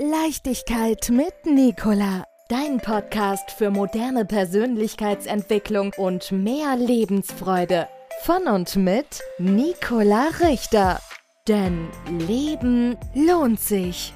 Leichtigkeit mit Nicola. Dein Podcast für moderne Persönlichkeitsentwicklung und mehr Lebensfreude. Von und mit Nicola Richter. Denn Leben lohnt sich.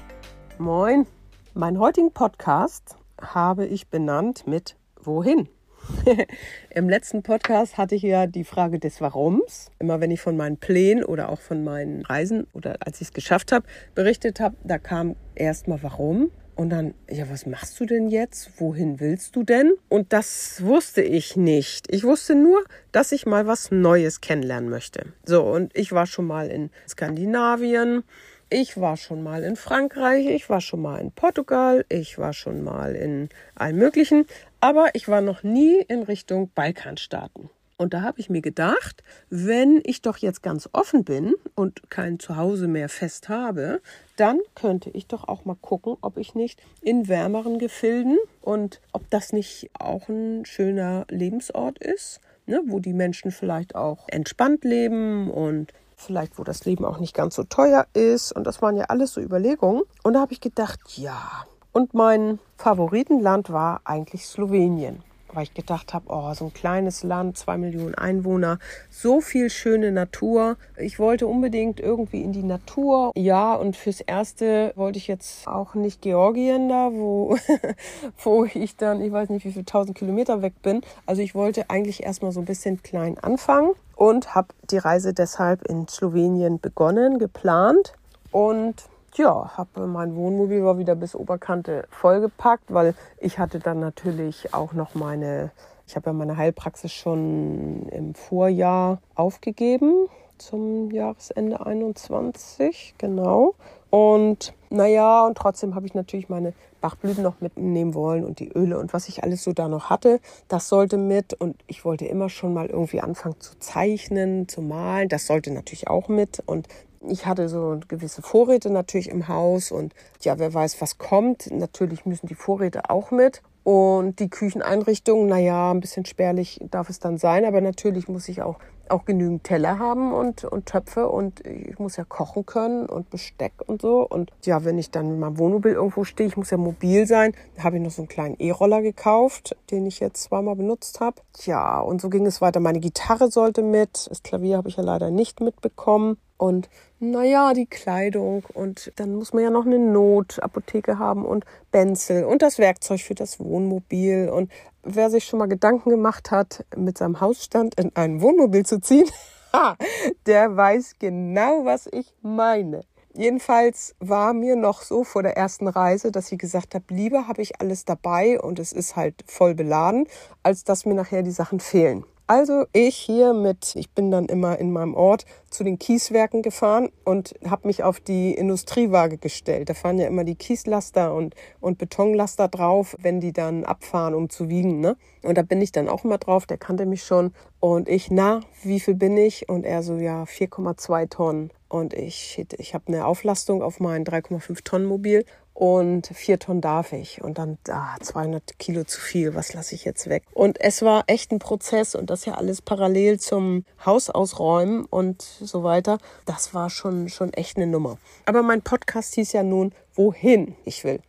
Moin, meinen heutigen Podcast habe ich benannt mit Wohin? Im letzten Podcast hatte ich ja die Frage des Warums. Immer wenn ich von meinen Plänen oder auch von meinen Reisen oder als ich es geschafft habe, berichtet habe, da kam erstmal Warum. Und dann, ja, was machst du denn jetzt? Wohin willst du denn? Und das wusste ich nicht. Ich wusste nur, dass ich mal was Neues kennenlernen möchte. So, und ich war schon mal in Skandinavien. Ich war schon mal in Frankreich, ich war schon mal in Portugal, ich war schon mal in allen möglichen, aber ich war noch nie in Richtung Balkanstaaten. Und da habe ich mir gedacht, wenn ich doch jetzt ganz offen bin und kein Zuhause mehr fest habe, dann könnte ich doch auch mal gucken, ob ich nicht in wärmeren Gefilden und ob das nicht auch ein schöner Lebensort ist, ne, wo die Menschen vielleicht auch entspannt leben und vielleicht wo das Leben auch nicht ganz so teuer ist. Und das waren ja alles so Überlegungen. Und da habe ich gedacht, ja, und mein Favoritenland war eigentlich Slowenien, weil ich gedacht habe, oh, so ein kleines Land, zwei Millionen Einwohner, so viel schöne Natur. Ich wollte unbedingt irgendwie in die Natur. Ja, und fürs Erste wollte ich jetzt auch nicht Georgien da, wo, wo ich dann, ich weiß nicht, wie viele tausend Kilometer weg bin. Also ich wollte eigentlich erstmal so ein bisschen klein anfangen und habe die Reise deshalb in Slowenien begonnen, geplant. Und ja, habe mein Wohnmobil war wieder bis Oberkante vollgepackt, weil ich hatte dann natürlich auch noch meine, ich habe ja meine Heilpraxis schon im Vorjahr aufgegeben zum Jahresende 21, genau. Und naja, und trotzdem habe ich natürlich meine Bachblüten noch mitnehmen wollen und die Öle und was ich alles so da noch hatte, das sollte mit. Und ich wollte immer schon mal irgendwie anfangen zu zeichnen, zu malen. Das sollte natürlich auch mit. Und ich hatte so gewisse Vorräte natürlich im Haus und ja, wer weiß, was kommt. Natürlich müssen die Vorräte auch mit. Und die Kücheneinrichtung, naja, ein bisschen spärlich darf es dann sein, aber natürlich muss ich auch, auch genügend Teller haben und, und Töpfe und ich muss ja kochen können und Besteck und so. Und ja, wenn ich dann mit meinem Wohnmobil irgendwo stehe, ich muss ja mobil sein, habe ich noch so einen kleinen E-Roller gekauft, den ich jetzt zweimal benutzt habe. Ja, und so ging es weiter. Meine Gitarre sollte mit, das Klavier habe ich ja leider nicht mitbekommen und naja, die Kleidung und dann muss man ja noch eine Notapotheke haben und Benzel und das Werkzeug für das Wohnmobil. Und wer sich schon mal Gedanken gemacht hat, mit seinem Hausstand in ein Wohnmobil zu ziehen, der weiß genau, was ich meine. Jedenfalls war mir noch so vor der ersten Reise, dass ich gesagt habe, lieber habe ich alles dabei und es ist halt voll beladen, als dass mir nachher die Sachen fehlen. Also ich hier mit, ich bin dann immer in meinem Ort zu den Kieswerken gefahren und habe mich auf die Industriewaage gestellt. Da fahren ja immer die Kieslaster und, und Betonlaster drauf, wenn die dann abfahren, um zu wiegen. Ne? Und da bin ich dann auch immer drauf, der kannte mich schon. Und ich, na, wie viel bin ich? Und er so, ja, 4,2 Tonnen. Und ich, ich habe eine Auflastung auf mein 3,5 Tonnen Mobil und vier Tonnen darf ich und dann ah, 200 Kilo zu viel, was lasse ich jetzt weg? Und es war echt ein Prozess und das ja alles parallel zum Haus ausräumen und so weiter. Das war schon, schon echt eine Nummer. Aber mein Podcast hieß ja nun, wohin ich will.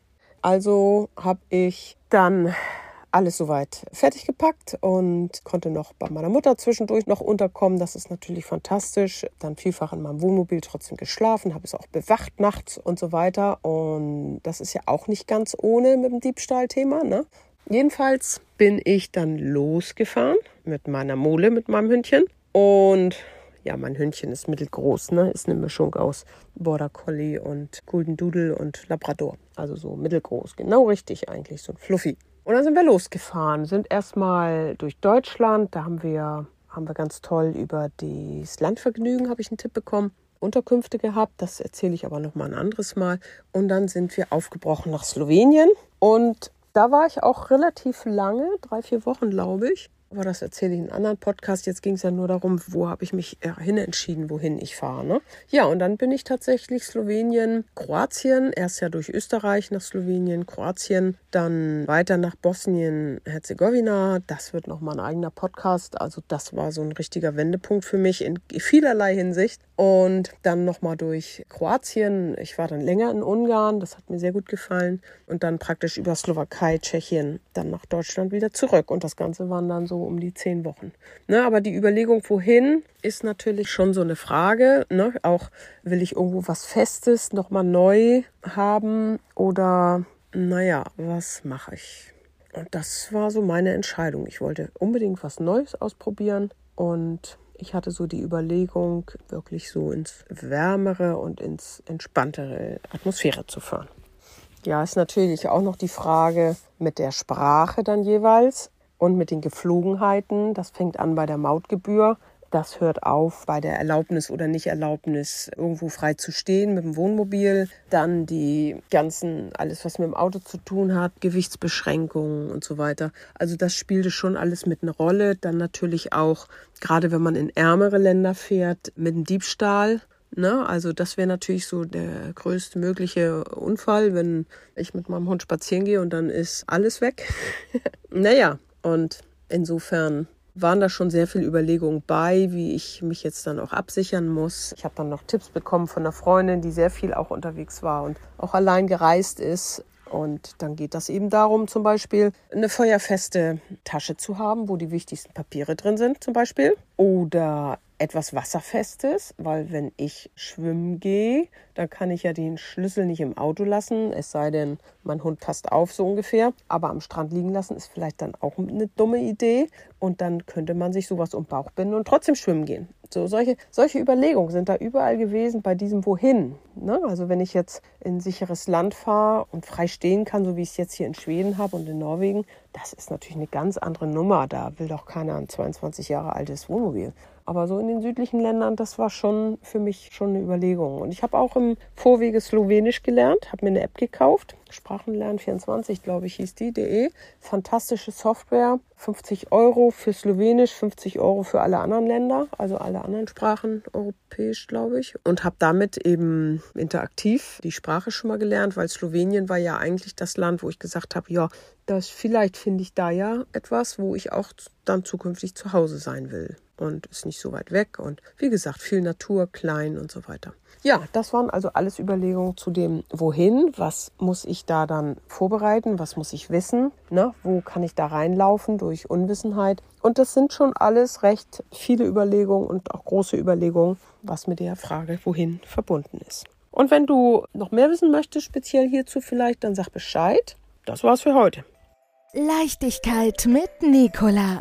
Also habe ich dann alles soweit fertig gepackt und konnte noch bei meiner Mutter zwischendurch noch unterkommen. Das ist natürlich fantastisch. Dann vielfach in meinem Wohnmobil trotzdem geschlafen, habe es auch bewacht nachts und so weiter. Und das ist ja auch nicht ganz ohne mit dem Diebstahlthema. Ne? Jedenfalls bin ich dann losgefahren mit meiner Mole, mit meinem Hündchen. Und ja, mein Hündchen ist mittelgroß, ne? Ist eine Mischung aus Border Collie und Golden Doodle und Labrador. Also so mittelgroß. Genau richtig eigentlich, so ein Fluffy. Und dann sind wir losgefahren, sind erstmal durch Deutschland. Da haben wir, haben wir ganz toll über das Landvergnügen, habe ich einen Tipp bekommen, Unterkünfte gehabt. Das erzähle ich aber noch mal ein anderes Mal. Und dann sind wir aufgebrochen nach Slowenien. Und da war ich auch relativ lange, drei, vier Wochen, glaube ich. Aber das erzähle ich in einem anderen Podcast. Jetzt ging es ja nur darum, wo habe ich mich äh, hin entschieden, wohin ich fahre. Ne? Ja, und dann bin ich tatsächlich Slowenien, Kroatien, erst ja durch Österreich nach Slowenien, Kroatien, dann weiter nach Bosnien-Herzegowina. Das wird nochmal ein eigener Podcast. Also das war so ein richtiger Wendepunkt für mich in vielerlei Hinsicht. Und dann nochmal durch Kroatien. Ich war dann länger in Ungarn, das hat mir sehr gut gefallen. Und dann praktisch über Slowakei, Tschechien, dann nach Deutschland wieder zurück. Und das Ganze waren dann so um die zehn Wochen. Ne, aber die Überlegung, wohin, ist natürlich schon so eine Frage. Ne? Auch will ich irgendwo was Festes nochmal neu haben oder naja, was mache ich? Und das war so meine Entscheidung. Ich wollte unbedingt was Neues ausprobieren und ich hatte so die Überlegung, wirklich so ins wärmere und ins entspanntere Atmosphäre zu fahren. Ja, ist natürlich auch noch die Frage mit der Sprache dann jeweils und mit den Geflogenheiten. Das fängt an bei der Mautgebühr. Das hört auf bei der Erlaubnis oder Nicht-Erlaubnis, irgendwo frei zu stehen mit dem Wohnmobil. Dann die ganzen, alles was mit dem Auto zu tun hat, Gewichtsbeschränkungen und so weiter. Also das spielte schon alles mit einer Rolle. Dann natürlich auch, gerade wenn man in ärmere Länder fährt, mit dem Diebstahl. Ne? Also das wäre natürlich so der größte mögliche Unfall, wenn ich mit meinem Hund spazieren gehe und dann ist alles weg. naja, und insofern waren da schon sehr viele Überlegungen bei, wie ich mich jetzt dann auch absichern muss. Ich habe dann noch Tipps bekommen von einer Freundin, die sehr viel auch unterwegs war und auch allein gereist ist. Und dann geht das eben darum, zum Beispiel eine feuerfeste Tasche zu haben, wo die wichtigsten Papiere drin sind, zum Beispiel. Oder etwas Wasserfestes, weil wenn ich schwimmen gehe, dann kann ich ja den Schlüssel nicht im Auto lassen, es sei denn, mein Hund passt auf so ungefähr. Aber am Strand liegen lassen ist vielleicht dann auch eine dumme Idee und dann könnte man sich sowas um Bauch binden und trotzdem schwimmen gehen. So solche, solche Überlegungen sind da überall gewesen bei diesem Wohin. Ne? Also wenn ich jetzt in sicheres Land fahre und frei stehen kann, so wie ich es jetzt hier in Schweden habe und in Norwegen, das ist natürlich eine ganz andere Nummer. Da will doch keiner ein 22 Jahre altes Wohnmobil. Aber so in den südlichen Ländern, das war schon für mich schon eine Überlegung. Und ich habe auch im Vorwege Slowenisch gelernt, habe mir eine App gekauft. Sprachenlernen24, glaube ich, hieß die, de. Fantastische Software. 50 Euro für Slowenisch, 50 Euro für alle anderen Länder, also alle anderen Sprachen europäisch, glaube ich. Und habe damit eben interaktiv die Sprache schon mal gelernt, weil Slowenien war ja eigentlich das Land, wo ich gesagt habe, ja, das vielleicht finde ich da ja etwas, wo ich auch dann zukünftig zu Hause sein will und ist nicht so weit weg und wie gesagt, viel Natur, klein und so weiter. Ja, das waren also alles Überlegungen zu dem Wohin, was muss ich da dann vorbereiten, was muss ich wissen, ne? wo kann ich da reinlaufen durch Unwissenheit. Und das sind schon alles recht viele Überlegungen und auch große Überlegungen, was mit der Frage Wohin verbunden ist. Und wenn du noch mehr wissen möchtest, speziell hierzu vielleicht, dann sag Bescheid. Das war's für heute. Leichtigkeit mit Nicola.